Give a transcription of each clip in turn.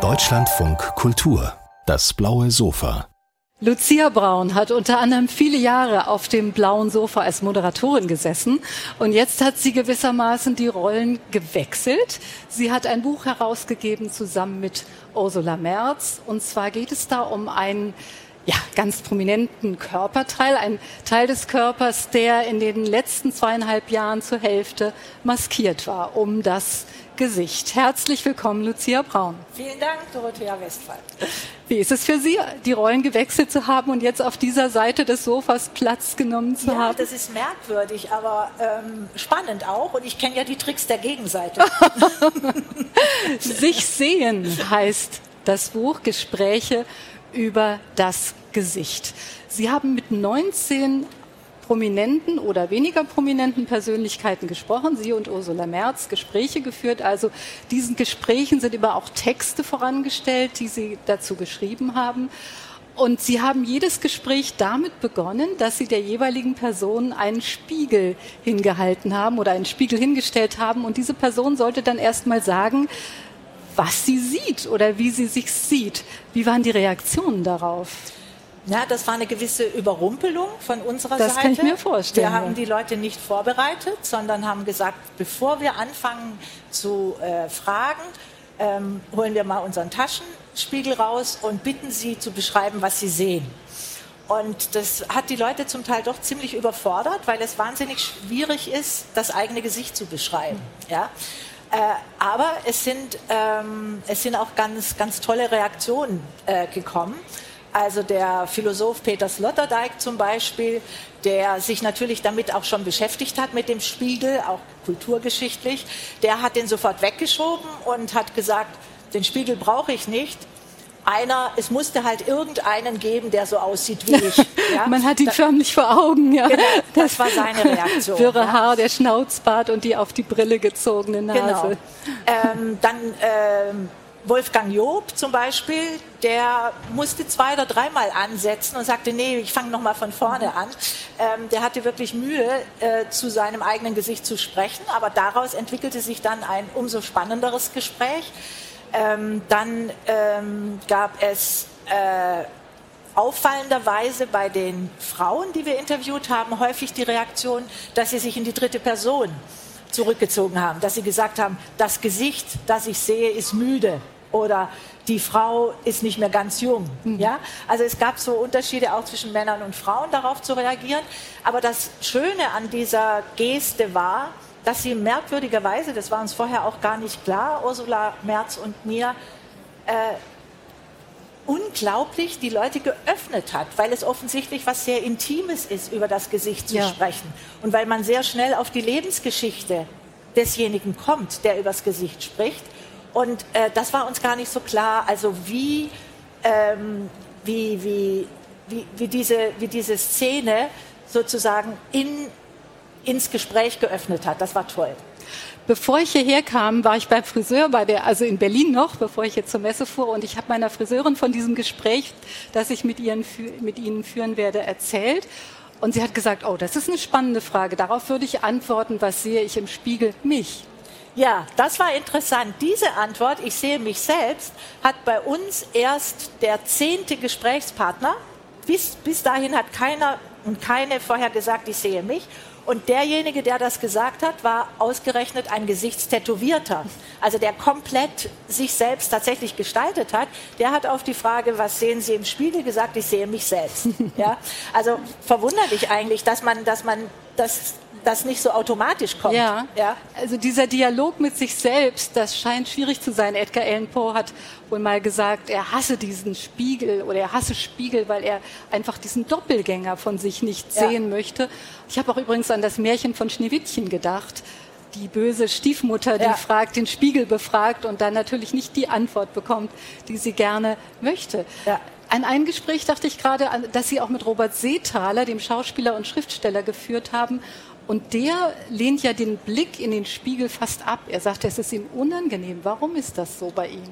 Deutschlandfunk Kultur, das blaue Sofa. Lucia Braun hat unter anderem viele Jahre auf dem blauen Sofa als Moderatorin gesessen und jetzt hat sie gewissermaßen die Rollen gewechselt. Sie hat ein Buch herausgegeben zusammen mit Ursula Merz und zwar geht es da um einen ja, ganz prominenten Körperteil, ein Teil des Körpers, der in den letzten zweieinhalb Jahren zur Hälfte maskiert war, um das Gesicht. Herzlich willkommen, Lucia Braun. Vielen Dank, Dorothea Westphal. Wie ist es für Sie, die Rollen gewechselt zu haben und jetzt auf dieser Seite des Sofas Platz genommen zu ja, haben? Das ist merkwürdig, aber ähm, spannend auch. Und ich kenne ja die Tricks der Gegenseite. Sich sehen heißt das Buch Gespräche über das Gesicht. Sie haben mit 19 prominenten oder weniger prominenten Persönlichkeiten gesprochen, Sie und Ursula Merz, Gespräche geführt. Also diesen Gesprächen sind immer auch Texte vorangestellt, die Sie dazu geschrieben haben. Und Sie haben jedes Gespräch damit begonnen, dass Sie der jeweiligen Person einen Spiegel hingehalten haben oder einen Spiegel hingestellt haben. Und diese Person sollte dann erst mal sagen, was sie sieht oder wie sie sich sieht. Wie waren die Reaktionen darauf? Ja, das war eine gewisse Überrumpelung von unserer das Seite. Das kann ich mir vorstellen. Wir haben die Leute nicht vorbereitet, sondern haben gesagt, bevor wir anfangen zu äh, fragen, ähm, holen wir mal unseren Taschenspiegel raus und bitten sie zu beschreiben, was sie sehen. Und das hat die Leute zum Teil doch ziemlich überfordert, weil es wahnsinnig schwierig ist, das eigene Gesicht zu beschreiben. Ja? Äh, aber es sind, ähm, es sind auch ganz, ganz tolle Reaktionen äh, gekommen. Also der Philosoph Peter Sloterdijk zum Beispiel, der sich natürlich damit auch schon beschäftigt hat mit dem Spiegel, auch kulturgeschichtlich, der hat den sofort weggeschoben und hat gesagt, den Spiegel brauche ich nicht. Einer, es musste halt irgendeinen geben, der so aussieht wie ich. Ja? Man hat ihn da, förmlich vor Augen, ja. Genau, das war seine Reaktion. Wirre ja? Haar, der Schnauzbart und die auf die Brille gezogene Nase. Genau. Ähm, dann ähm, Wolfgang Job zum Beispiel, der musste zwei oder dreimal ansetzen und sagte, nee, ich fange nochmal von vorne an. Ähm, der hatte wirklich Mühe, äh, zu seinem eigenen Gesicht zu sprechen, aber daraus entwickelte sich dann ein umso spannenderes Gespräch. Ähm, dann ähm, gab es äh, auffallenderweise bei den Frauen, die wir interviewt haben, häufig die Reaktion, dass sie sich in die dritte Person zurückgezogen haben, dass sie gesagt haben, das Gesicht, das ich sehe, ist müde oder die Frau ist nicht mehr ganz jung. Mhm. Ja? Also es gab so Unterschiede auch zwischen Männern und Frauen darauf zu reagieren. Aber das Schöne an dieser Geste war, dass sie merkwürdigerweise, das war uns vorher auch gar nicht klar, Ursula Merz und mir, äh, unglaublich die Leute geöffnet hat, weil es offensichtlich was sehr Intimes ist, über das Gesicht zu ja. sprechen. Und weil man sehr schnell auf die Lebensgeschichte desjenigen kommt, der übers Gesicht spricht. Und äh, das war uns gar nicht so klar, also wie, ähm, wie, wie, wie, wie, diese, wie diese Szene sozusagen in, ins Gespräch geöffnet hat. Das war toll. Bevor ich hierher kam, war ich beim Friseur, bei der, also in Berlin noch, bevor ich jetzt zur Messe fuhr. Und ich habe meiner Friseurin von diesem Gespräch, das ich mit, ihren, mit Ihnen führen werde, erzählt. Und sie hat gesagt, oh, das ist eine spannende Frage. Darauf würde ich antworten, was sehe ich im Spiegel? Mich. Ja, das war interessant. Diese Antwort, ich sehe mich selbst, hat bei uns erst der zehnte Gesprächspartner. Bis, bis dahin hat keiner und keine vorher gesagt, ich sehe mich. Und derjenige, der das gesagt hat, war ausgerechnet ein Gesichtstätowierter. Also der komplett sich selbst tatsächlich gestaltet hat. Der hat auf die Frage, was sehen Sie im Spiegel, gesagt, ich sehe mich selbst. Ja? Also verwunderlich eigentlich, dass man, dass man das das nicht so automatisch kommt. Ja. ja. Also dieser Dialog mit sich selbst, das scheint schwierig zu sein. Edgar Allan Poe hat wohl mal gesagt, er hasse diesen Spiegel oder er hasse Spiegel, weil er einfach diesen Doppelgänger von sich nicht ja. sehen möchte. Ich habe auch übrigens an das Märchen von Schneewittchen gedacht. Die böse Stiefmutter, die ja. fragt, den Spiegel befragt und dann natürlich nicht die Antwort bekommt, die sie gerne möchte. Ja. An ein Gespräch dachte ich gerade, dass Sie auch mit Robert Seethaler, dem Schauspieler und Schriftsteller, geführt haben. Und der lehnt ja den Blick in den Spiegel fast ab. Er sagt, es ist ihm unangenehm. Warum ist das so bei ihm?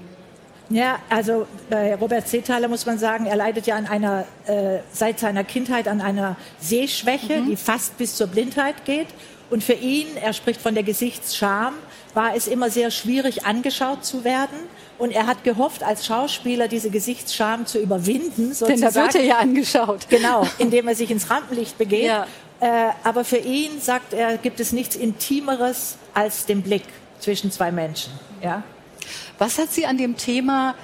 Ja, also bei Robert Seethaler muss man sagen, er leidet ja an einer, äh, seit seiner Kindheit an einer Sehschwäche, mhm. die fast bis zur Blindheit geht. Und für ihn, er spricht von der Gesichtsscham, war es immer sehr schwierig, angeschaut zu werden. Und er hat gehofft, als Schauspieler diese Gesichtsscham zu überwinden. Sozusagen. Denn da wird er ja angeschaut. Genau, indem er sich ins Rampenlicht begeht. Ja. Äh, aber für ihn, sagt er, gibt es nichts Intimeres als den Blick zwischen zwei Menschen. Ja? Was hat Sie an dem Thema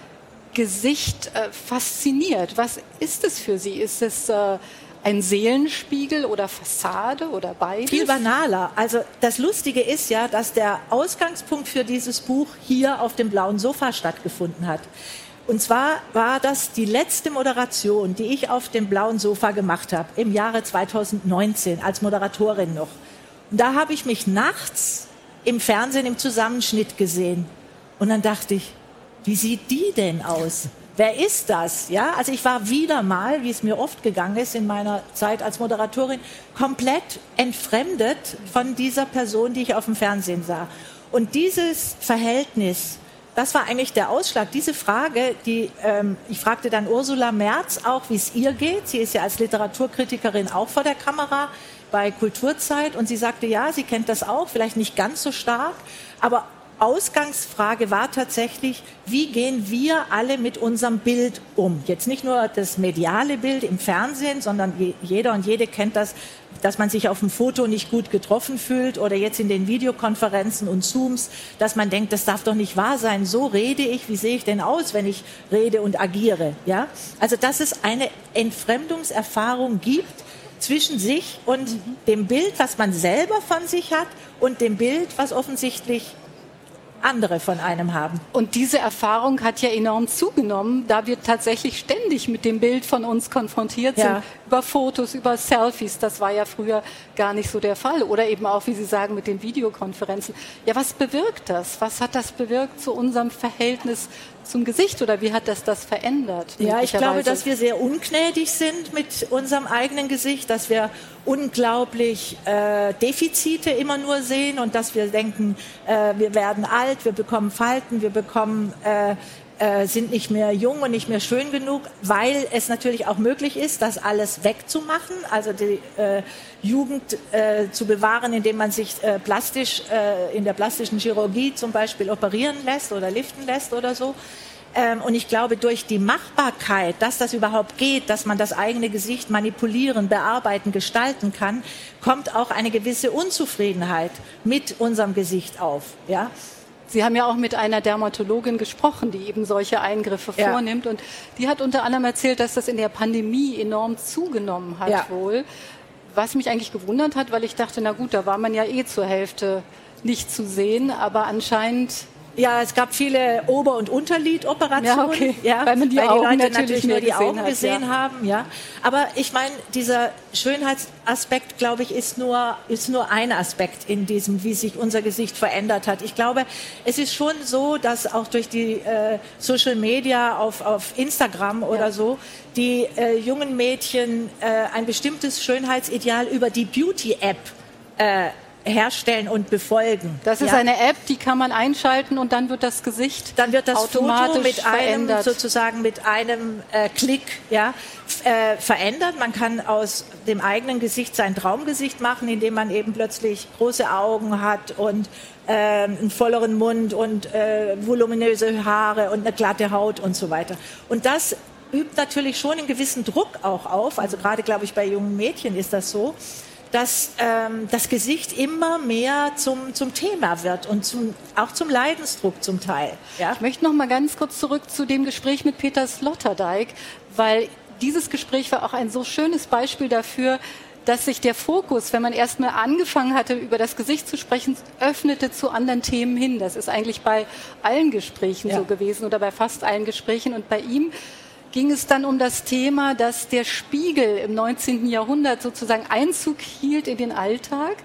Gesicht äh, fasziniert? Was ist es für Sie? Ist es äh, ein Seelenspiegel oder Fassade oder beides? Viel banaler. Also das Lustige ist ja, dass der Ausgangspunkt für dieses Buch hier auf dem blauen Sofa stattgefunden hat. Und zwar war das die letzte Moderation, die ich auf dem blauen Sofa gemacht habe, im Jahre 2019 als Moderatorin noch. Und da habe ich mich nachts im Fernsehen im Zusammenschnitt gesehen. Und dann dachte ich, wie sieht die denn aus? Wer ist das? Ja, also ich war wieder mal, wie es mir oft gegangen ist in meiner Zeit als Moderatorin, komplett entfremdet von dieser Person, die ich auf dem Fernsehen sah. Und dieses Verhältnis, das war eigentlich der Ausschlag. Diese Frage, die ähm, ich fragte dann Ursula Merz auch, wie es ihr geht. Sie ist ja als Literaturkritikerin auch vor der Kamera bei Kulturzeit und sie sagte, ja, sie kennt das auch, vielleicht nicht ganz so stark, aber Ausgangsfrage war tatsächlich, wie gehen wir alle mit unserem Bild um? Jetzt nicht nur das mediale Bild im Fernsehen, sondern jeder und jede kennt das, dass man sich auf dem Foto nicht gut getroffen fühlt oder jetzt in den Videokonferenzen und Zooms, dass man denkt, das darf doch nicht wahr sein. So rede ich, wie sehe ich denn aus, wenn ich rede und agiere? Ja? Also, dass es eine Entfremdungserfahrung gibt, zwischen sich und dem Bild, was man selber von sich hat und dem Bild, was offensichtlich andere von einem haben. Und diese Erfahrung hat ja enorm zugenommen, da wir tatsächlich ständig mit dem Bild von uns konfrontiert sind, ja. über Fotos, über Selfies. Das war ja früher gar nicht so der Fall. Oder eben auch, wie Sie sagen, mit den Videokonferenzen. Ja, was bewirkt das? Was hat das bewirkt zu unserem Verhältnis zum Gesicht oder wie hat das das verändert? Ja, ich glaube, dass wir sehr ungnädig sind mit unserem eigenen Gesicht, dass wir unglaublich äh, Defizite immer nur sehen und dass wir denken, äh, wir werden alt, wir bekommen Falten, wir bekommen äh, äh, sind nicht mehr jung und nicht mehr schön genug, weil es natürlich auch möglich ist, das alles wegzumachen, also die äh, Jugend äh, zu bewahren, indem man sich äh, plastisch äh, in der plastischen Chirurgie zum Beispiel operieren lässt oder liften lässt oder so. Ähm, und ich glaube, durch die Machbarkeit, dass das überhaupt geht, dass man das eigene Gesicht manipulieren, bearbeiten, gestalten kann, kommt auch eine gewisse Unzufriedenheit mit unserem Gesicht auf. Ja? Sie haben ja auch mit einer Dermatologin gesprochen, die eben solche Eingriffe ja. vornimmt. Und die hat unter anderem erzählt, dass das in der Pandemie enorm zugenommen hat ja. wohl. Was mich eigentlich gewundert hat, weil ich dachte, na gut, da war man ja eh zur Hälfte nicht zu sehen. Aber anscheinend ja, es gab viele Ober- und Unterlidoperationen, ja, okay. ja, weil man die, weil die Augen Leute natürlich nur die Augen hat, gesehen ja. haben. Ja. Aber ich meine, dieser Schönheitsaspekt, glaube ich, ist nur, ist nur ein Aspekt in diesem, wie sich unser Gesicht verändert hat. Ich glaube, es ist schon so, dass auch durch die äh, Social Media auf, auf Instagram oder so die äh, jungen Mädchen äh, ein bestimmtes Schönheitsideal über die Beauty-App äh, herstellen und befolgen. Das ist ja? eine App, die kann man einschalten und dann wird das Gesicht dann wird das automatisch Foto mit verändert. einem sozusagen mit einem äh, Klick ja äh, verändert. Man kann aus dem eigenen Gesicht sein Traumgesicht machen, indem man eben plötzlich große Augen hat und äh, einen volleren Mund und äh, voluminöse Haare und eine glatte Haut und so weiter. Und das übt natürlich schon einen gewissen Druck auch auf. Also gerade glaube ich bei jungen Mädchen ist das so dass ähm, das Gesicht immer mehr zum, zum Thema wird und zum, auch zum Leidensdruck zum Teil. Ja? Ich möchte noch mal ganz kurz zurück zu dem Gespräch mit Peter Sloterdijk, weil dieses Gespräch war auch ein so schönes Beispiel dafür, dass sich der Fokus, wenn man erstmal angefangen hatte, über das Gesicht zu sprechen, öffnete zu anderen Themen hin. Das ist eigentlich bei allen Gesprächen ja. so gewesen oder bei fast allen Gesprächen. Und bei ihm ging es dann um das Thema, dass der Spiegel im 19. Jahrhundert sozusagen Einzug hielt in den Alltag.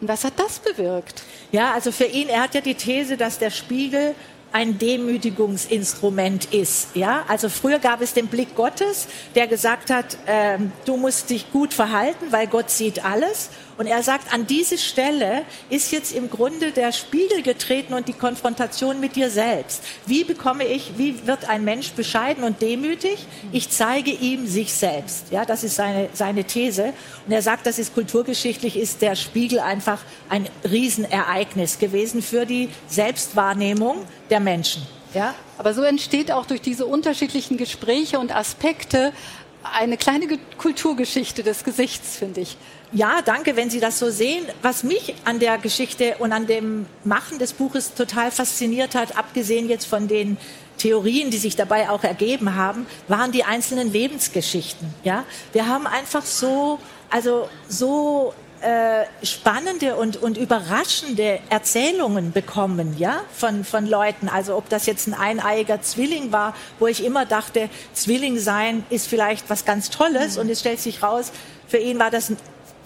Und was hat das bewirkt? Ja, also für ihn, er hat ja die These, dass der Spiegel ein Demütigungsinstrument ist. Ja, also früher gab es den Blick Gottes, der gesagt hat, äh, du musst dich gut verhalten, weil Gott sieht alles. Und er sagt, an diese Stelle ist jetzt im Grunde der Spiegel getreten und die Konfrontation mit dir selbst. Wie bekomme ich, wie wird ein Mensch bescheiden und demütig? Ich zeige ihm sich selbst. Ja, das ist seine, seine These. Und er sagt, das ist kulturgeschichtlich, ist der Spiegel einfach ein Riesenereignis gewesen für die Selbstwahrnehmung der Menschen. Ja? Aber so entsteht auch durch diese unterschiedlichen Gespräche und Aspekte eine kleine Kulturgeschichte des Gesichts, finde ich. Ja, danke, wenn Sie das so sehen. Was mich an der Geschichte und an dem Machen des Buches total fasziniert hat, abgesehen jetzt von den Theorien, die sich dabei auch ergeben haben, waren die einzelnen Lebensgeschichten. Ja, wir haben einfach so, also so äh, spannende und, und überraschende Erzählungen bekommen, ja, von, von Leuten. Also ob das jetzt ein eineiiger Zwilling war, wo ich immer dachte, Zwilling sein ist vielleicht was ganz Tolles mhm. und es stellt sich raus, für ihn war das ein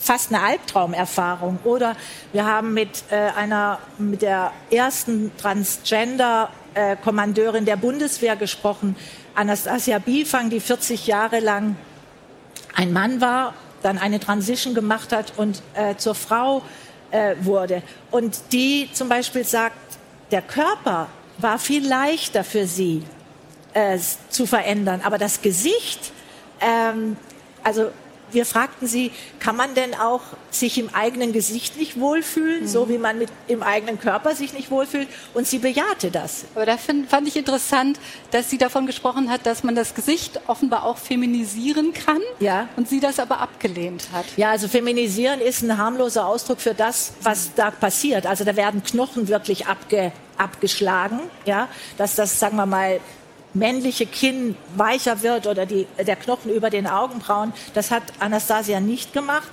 fast eine Albtraumerfahrung. Oder wir haben mit äh, einer, mit der ersten Transgender-Kommandeurin äh, der Bundeswehr gesprochen, Anastasia Biefang, die 40 Jahre lang ein Mann war, dann eine Transition gemacht hat und äh, zur Frau äh, wurde. Und die zum Beispiel sagt, der Körper war viel leichter für sie äh, zu verändern, aber das Gesicht, ähm, also wir fragten sie, kann man denn auch sich im eigenen Gesicht nicht wohlfühlen, mhm. so wie man mit, im eigenen Körper sich nicht wohlfühlt? Und sie bejahte das. Aber da find, fand ich interessant, dass sie davon gesprochen hat, dass man das Gesicht offenbar auch feminisieren kann. Ja. Und sie das aber abgelehnt hat. Ja, also feminisieren ist ein harmloser Ausdruck für das, was da passiert. Also da werden Knochen wirklich abge, abgeschlagen, ja, dass das, sagen wir mal, männliche Kinn weicher wird oder die, der Knochen über den Augenbrauen. Das hat Anastasia nicht gemacht.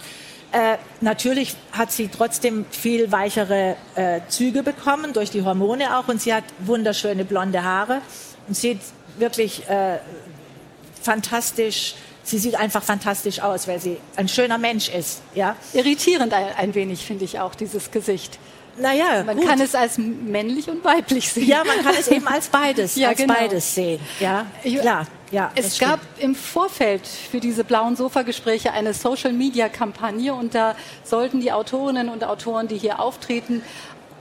Äh, natürlich hat sie trotzdem viel weichere äh, Züge bekommen, durch die Hormone auch. Und sie hat wunderschöne blonde Haare und sieht wirklich äh, fantastisch sie sieht einfach fantastisch aus, weil sie ein schöner Mensch ist. Ja? Irritierend ein, ein wenig, finde ich auch, dieses Gesicht. Naja, man gut. kann es als männlich und weiblich sehen. Ja, man kann es eben als beides, ja, als genau. beides sehen. Ja, klar. Ja, es gab im Vorfeld für diese blauen Sofa-Gespräche eine Social-Media-Kampagne und da sollten die Autorinnen und Autoren, die hier auftreten,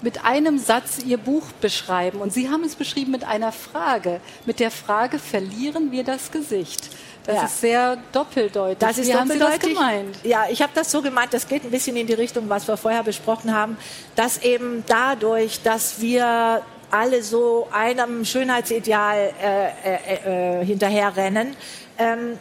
mit einem Satz ihr Buch beschreiben. Und Sie haben es beschrieben mit einer Frage. Mit der Frage, verlieren wir das Gesicht? Das ja. ist sehr doppeldeutig. Das ist Wie doppeldeutig. haben Sie das gemeint? Ja, ich habe das so gemeint, das geht ein bisschen in die Richtung, was wir vorher besprochen haben, dass eben dadurch, dass wir alle so einem Schönheitsideal äh, äh, äh, hinterherrennen, ähm,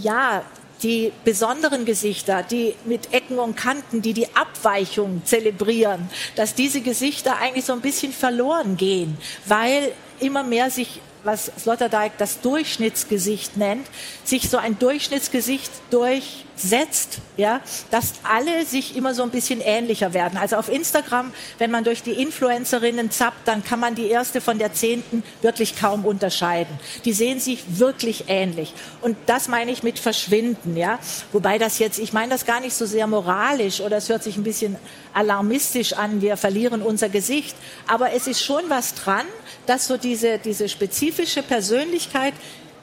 ja, die besonderen Gesichter, die mit Ecken und Kanten, die die Abweichung zelebrieren, dass diese Gesichter eigentlich so ein bisschen verloren gehen, weil immer mehr sich was Sloterdijk das Durchschnittsgesicht nennt, sich so ein Durchschnittsgesicht durchsetzt, ja, dass alle sich immer so ein bisschen ähnlicher werden. Also auf Instagram, wenn man durch die Influencerinnen zappt, dann kann man die erste von der zehnten wirklich kaum unterscheiden. Die sehen sich wirklich ähnlich. Und das meine ich mit verschwinden, ja. Wobei das jetzt, ich meine das gar nicht so sehr moralisch oder es hört sich ein bisschen alarmistisch an, wir verlieren unser Gesicht. Aber es ist schon was dran, dass so diese, diese spezifische Persönlichkeit,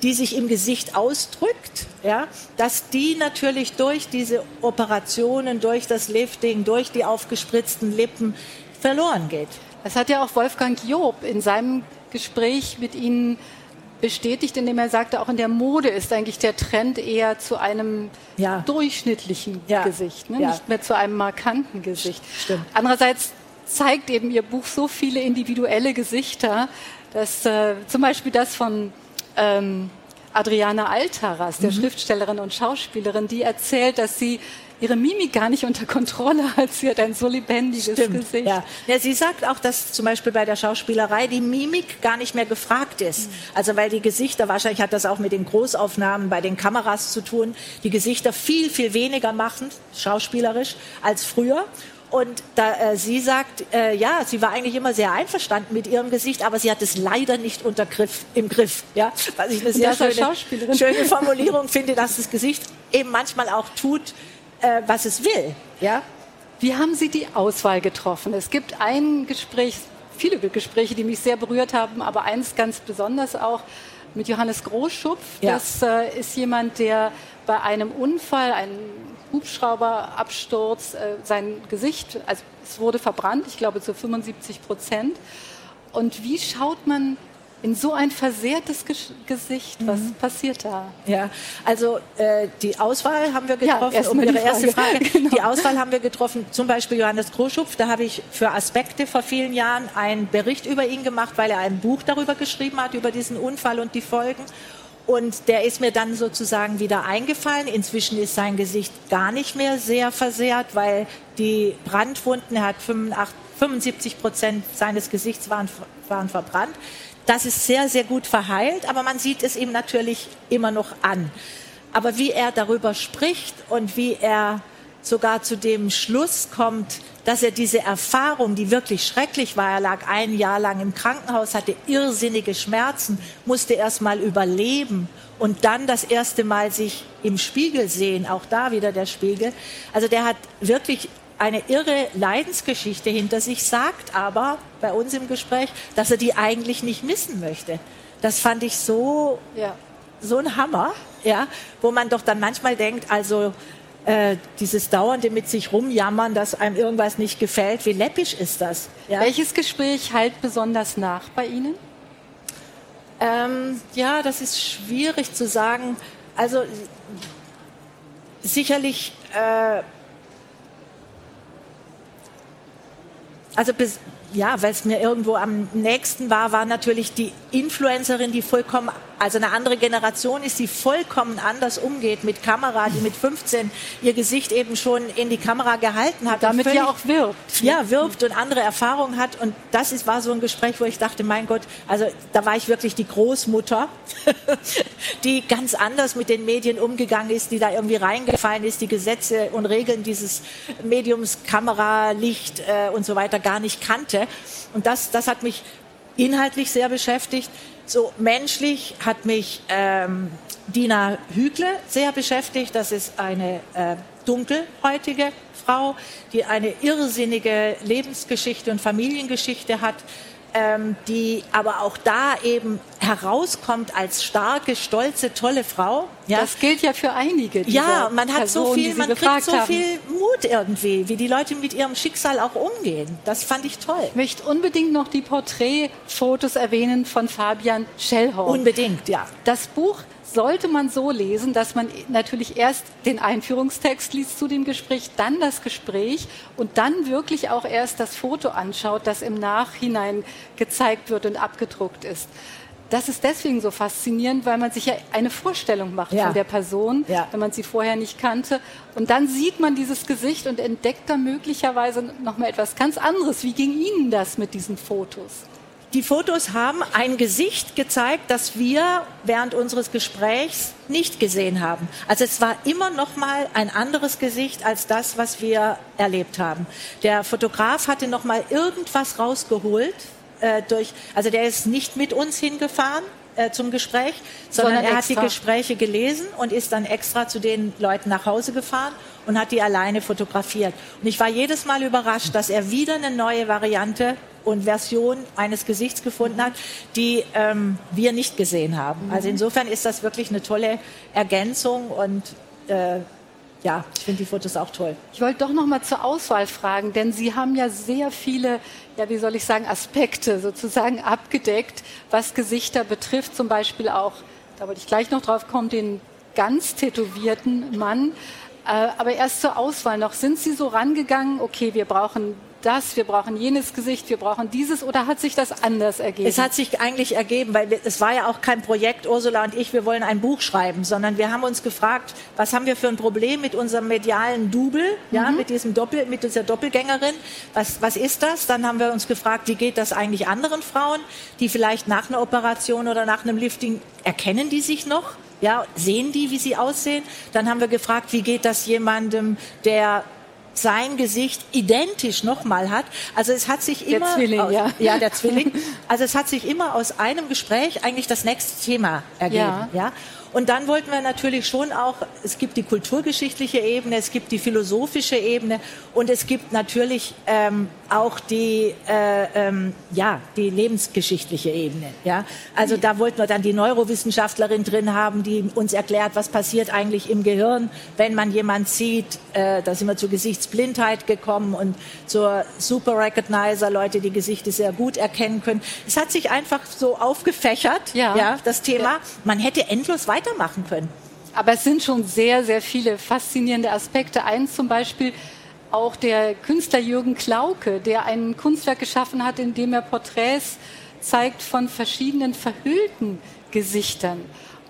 die sich im Gesicht ausdrückt, ja, dass die natürlich durch diese Operationen, durch das Lifting, durch die aufgespritzten Lippen verloren geht. Das hat ja auch Wolfgang Job in seinem Gespräch mit Ihnen bestätigt, indem er sagte, auch in der Mode ist eigentlich der Trend eher zu einem ja. durchschnittlichen ja. Gesicht, ne? ja. nicht mehr zu einem markanten Gesicht. Stimmt. Andererseits zeigt eben Ihr Buch so viele individuelle Gesichter, dass äh, zum Beispiel das von ähm, Adriana Altaras, der mhm. Schriftstellerin und Schauspielerin, die erzählt, dass sie ihre Mimik gar nicht unter Kontrolle hat. Sie hat ein so lebendiges Stimmt, Gesicht. Ja. ja, sie sagt auch, dass zum Beispiel bei der Schauspielerei die Mimik gar nicht mehr gefragt ist. Mhm. Also weil die Gesichter, wahrscheinlich hat das auch mit den Großaufnahmen bei den Kameras zu tun, die Gesichter viel, viel weniger machen, schauspielerisch, als früher. Und da, äh, sie sagt, äh, ja, sie war eigentlich immer sehr einverstanden mit ihrem Gesicht, aber sie hat es leider nicht unter Griff, im Griff. Ja? Was ich eine sehr schöne, schöne Formulierung finde, dass das Gesicht eben manchmal auch tut, äh, was es will. Ja? Wie haben Sie die Auswahl getroffen? Es gibt ein Gespräch, viele Gespräche, die mich sehr berührt haben, aber eins ganz besonders auch mit Johannes Großschupf. Ja. Das äh, ist jemand, der bei einem Unfall, einem Hubschrauberabsturz, äh, sein Gesicht, also es wurde verbrannt, ich glaube zu 75 Prozent. Und wie schaut man in so ein versehrtes Gesicht. Was mhm. passiert da? Ja, also äh, die Auswahl haben wir getroffen, ja, um Ihre Frage. erste Frage. genau. Die Auswahl haben wir getroffen, zum Beispiel Johannes Kroschupf, da habe ich für Aspekte vor vielen Jahren einen Bericht über ihn gemacht, weil er ein Buch darüber geschrieben hat, über diesen Unfall und die Folgen. Und der ist mir dann sozusagen wieder eingefallen. Inzwischen ist sein Gesicht gar nicht mehr sehr versehrt, weil die Brandwunden, er hat 85, 75 Prozent seines Gesichts waren, waren verbrannt. Das ist sehr, sehr gut verheilt, aber man sieht es ihm natürlich immer noch an. Aber wie er darüber spricht und wie er sogar zu dem Schluss kommt, dass er diese Erfahrung, die wirklich schrecklich war, er lag ein Jahr lang im Krankenhaus, hatte irrsinnige Schmerzen, musste erst mal überleben und dann das erste Mal sich im Spiegel sehen, auch da wieder der Spiegel. Also der hat wirklich eine irre Leidensgeschichte hinter sich, sagt aber bei uns im Gespräch, dass er die eigentlich nicht missen möchte. Das fand ich so, ja. so ein Hammer, ja, wo man doch dann manchmal denkt, also äh, dieses dauernde mit sich rumjammern, dass einem irgendwas nicht gefällt, wie läppisch ist das? Ja? Welches Gespräch halt besonders nach bei Ihnen? Ähm, ja, das ist schwierig zu sagen. Also sicherlich äh, also bis, ja, weil es mir irgendwo am nächsten war, war natürlich die Influencerin, die vollkommen, also eine andere Generation ist, die vollkommen anders umgeht mit Kamera, die mit 15 ihr Gesicht eben schon in die Kamera gehalten hat. Damit ja auch wirbt. Ja, wirbt und andere Erfahrungen hat. Und das ist, war so ein Gespräch, wo ich dachte, mein Gott, also da war ich wirklich die Großmutter, die ganz anders mit den Medien umgegangen ist, die da irgendwie reingefallen ist, die Gesetze und Regeln dieses Mediums, Kamera, Licht äh, und so weiter gar nicht kannte. Und das, das hat mich inhaltlich sehr beschäftigt. So menschlich hat mich ähm, Dina Hügle sehr beschäftigt. Das ist eine äh, dunkelhäutige Frau, die eine irrsinnige Lebensgeschichte und Familiengeschichte hat, ähm, die aber auch da eben herauskommt als starke, stolze, tolle Frau. Ja? Das gilt ja für einige. Ja, man hat Personen, so viel, man kriegt so haben. viel Mut irgendwie, wie die Leute mit ihrem Schicksal auch umgehen. Das fand ich toll. Ich möchte unbedingt noch die Porträtfotos erwähnen von Fabian Schellhorn. Unbedingt, ja. Das Buch sollte man so lesen, dass man natürlich erst den Einführungstext liest zu dem Gespräch, dann das Gespräch und dann wirklich auch erst das Foto anschaut, das im Nachhinein gezeigt wird und abgedruckt ist. Das ist deswegen so faszinierend, weil man sich ja eine Vorstellung macht ja. von der Person, ja. wenn man sie vorher nicht kannte. Und dann sieht man dieses Gesicht und entdeckt da möglicherweise noch mal etwas ganz anderes. Wie ging Ihnen das mit diesen Fotos? Die Fotos haben ein Gesicht gezeigt, das wir während unseres Gesprächs nicht gesehen haben. Also es war immer noch mal ein anderes Gesicht als das, was wir erlebt haben. Der Fotograf hatte noch mal irgendwas rausgeholt äh, durch, also der ist nicht mit uns hingefahren, äh, zum Gespräch, sondern, sondern er hat die Gespräche gelesen und ist dann extra zu den Leuten nach Hause gefahren und hat die alleine fotografiert. Und ich war jedes Mal überrascht, dass er wieder eine neue Variante und Version eines Gesichts gefunden hat, die ähm, wir nicht gesehen haben. Mhm. Also insofern ist das wirklich eine tolle Ergänzung und äh, ja, ich finde die Fotos auch toll. Ich wollte doch noch mal zur Auswahl fragen, denn Sie haben ja sehr viele, ja, wie soll ich sagen, Aspekte sozusagen abgedeckt, was Gesichter betrifft, zum Beispiel auch, da wollte ich gleich noch drauf kommen, den ganz tätowierten Mann. Äh, aber erst zur Auswahl noch. Sind Sie so rangegangen, okay, wir brauchen das, wir brauchen jenes Gesicht, wir brauchen dieses oder hat sich das anders ergeben? Es hat sich eigentlich ergeben, weil es war ja auch kein Projekt, Ursula und ich, wir wollen ein Buch schreiben, sondern wir haben uns gefragt, was haben wir für ein Problem mit unserem medialen Double, ja, mhm. mit diesem Doppel, mit dieser Doppelgängerin? Was, was ist das? Dann haben wir uns gefragt, wie geht das eigentlich anderen Frauen, die vielleicht nach einer Operation oder nach einem Lifting erkennen die sich noch? Ja, sehen die, wie sie aussehen? Dann haben wir gefragt, wie geht das jemandem, der sein Gesicht identisch nochmal hat. Also es hat sich immer... Der Zwilling, aus, ja. Ja, der Zwilling. Also es hat sich immer aus einem Gespräch eigentlich das nächste Thema ergeben. Ja. ja? Und dann wollten wir natürlich schon auch, es gibt die kulturgeschichtliche Ebene, es gibt die philosophische Ebene und es gibt natürlich ähm, auch die, äh, ähm, ja, die lebensgeschichtliche Ebene. Ja? Also da wollten wir dann die Neurowissenschaftlerin drin haben, die uns erklärt, was passiert eigentlich im Gehirn, wenn man jemand sieht. Äh, da sind wir zur Gesichtsblindheit gekommen und zur Super Recognizer, Leute, die Gesichter sehr gut erkennen können. Es hat sich einfach so aufgefächert, ja, ja das Thema. Ja. Man hätte endlos weitermachen können. Aber es sind schon sehr, sehr viele faszinierende Aspekte. Eins zum Beispiel, auch der Künstler Jürgen Klauke, der ein Kunstwerk geschaffen hat, in dem er Porträts zeigt von verschiedenen verhüllten Gesichtern.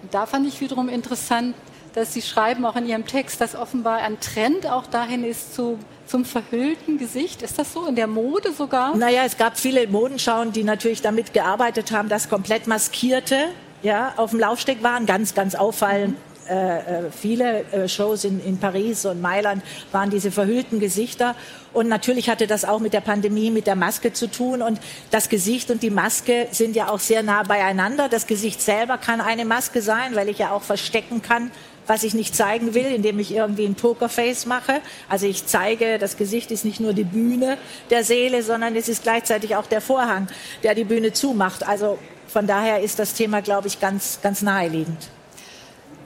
Und da fand ich wiederum interessant, dass Sie schreiben auch in Ihrem Text, dass offenbar ein Trend auch dahin ist zu, zum verhüllten Gesicht. Ist das so in der Mode sogar? Naja, es gab viele Modenschauen, die natürlich damit gearbeitet haben, dass komplett maskierte ja, auf dem Laufsteg waren, ganz, ganz auffallend. Mhm. Äh, äh, viele äh, Shows in, in Paris und Mailand waren diese verhüllten Gesichter. Und natürlich hatte das auch mit der Pandemie, mit der Maske zu tun. Und das Gesicht und die Maske sind ja auch sehr nah beieinander. Das Gesicht selber kann eine Maske sein, weil ich ja auch verstecken kann, was ich nicht zeigen will, indem ich irgendwie ein Pokerface mache. Also ich zeige, das Gesicht ist nicht nur die Bühne der Seele, sondern es ist gleichzeitig auch der Vorhang, der die Bühne zumacht. Also von daher ist das Thema, glaube ich, ganz, ganz naheliegend.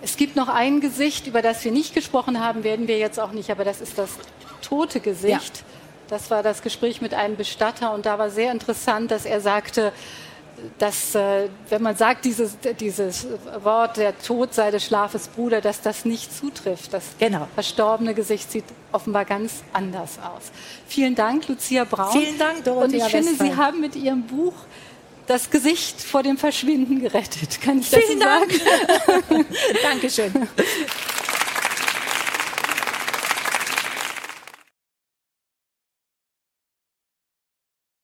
Es gibt noch ein Gesicht, über das wir nicht gesprochen haben, werden wir jetzt auch nicht, aber das ist das tote Gesicht. Ja. Das war das Gespräch mit einem Bestatter und da war sehr interessant, dass er sagte, dass, äh, wenn man sagt, dieses, dieses Wort, der Tod sei des Schlafes Bruder, dass das nicht zutrifft. Das genau. verstorbene Gesicht sieht offenbar ganz anders aus. Vielen Dank, Lucia Braun. Vielen Dank, Dorothea Und ich finde, Sie haben mit Ihrem Buch das Gesicht vor dem Verschwinden gerettet. Kann ich das Vielen so Dank. Dankeschön.